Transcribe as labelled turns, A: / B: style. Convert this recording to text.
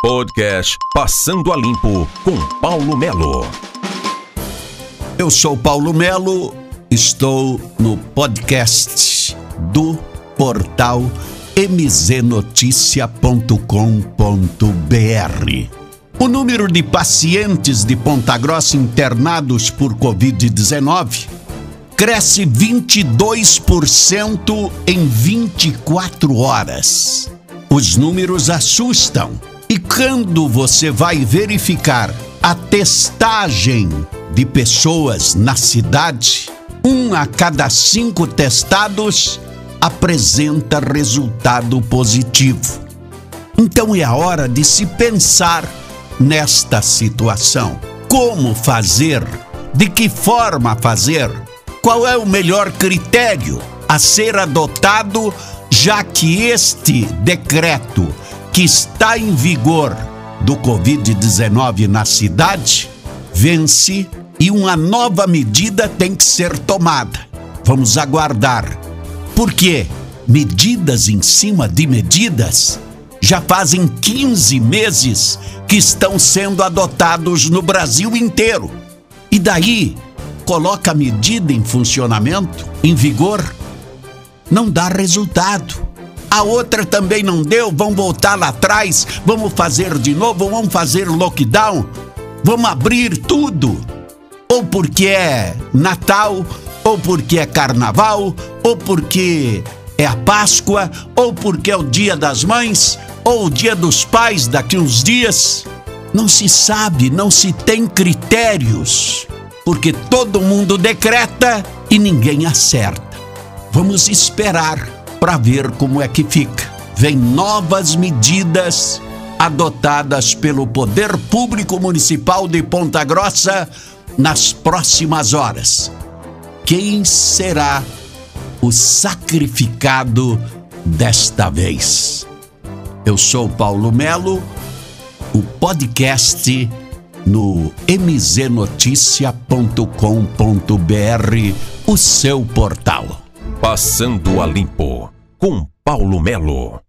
A: Podcast Passando a Limpo com Paulo Melo.
B: Eu sou Paulo Melo, estou no podcast do portal mznoticia.com.br. O número de pacientes de Ponta Grossa internados por Covid-19 cresce 22% em 24 horas. Os números assustam. E quando você vai verificar a testagem de pessoas na cidade, um a cada cinco testados apresenta resultado positivo. Então é a hora de se pensar nesta situação. Como fazer? De que forma fazer? Qual é o melhor critério a ser adotado, já que este decreto que está em vigor do Covid-19 na cidade vence e uma nova medida tem que ser tomada. Vamos aguardar. Porque medidas em cima de medidas já fazem 15 meses que estão sendo adotados no Brasil inteiro. E daí, coloca a medida em funcionamento, em vigor, não dá resultado. A outra também não deu, vão voltar lá atrás, vamos fazer de novo, vamos fazer lockdown, vamos abrir tudo. Ou porque é Natal, ou porque é Carnaval, ou porque é a Páscoa, ou porque é o Dia das Mães, ou o Dia dos Pais daqui uns dias. Não se sabe, não se tem critérios, porque todo mundo decreta e ninguém acerta. Vamos esperar para ver como é que fica. Vem novas medidas adotadas pelo Poder Público Municipal de Ponta Grossa nas próximas horas. Quem será o sacrificado desta vez? Eu sou Paulo Melo, o podcast no mznoticia.com.br, o seu portal.
A: Passando a Limpo com Paulo Melo.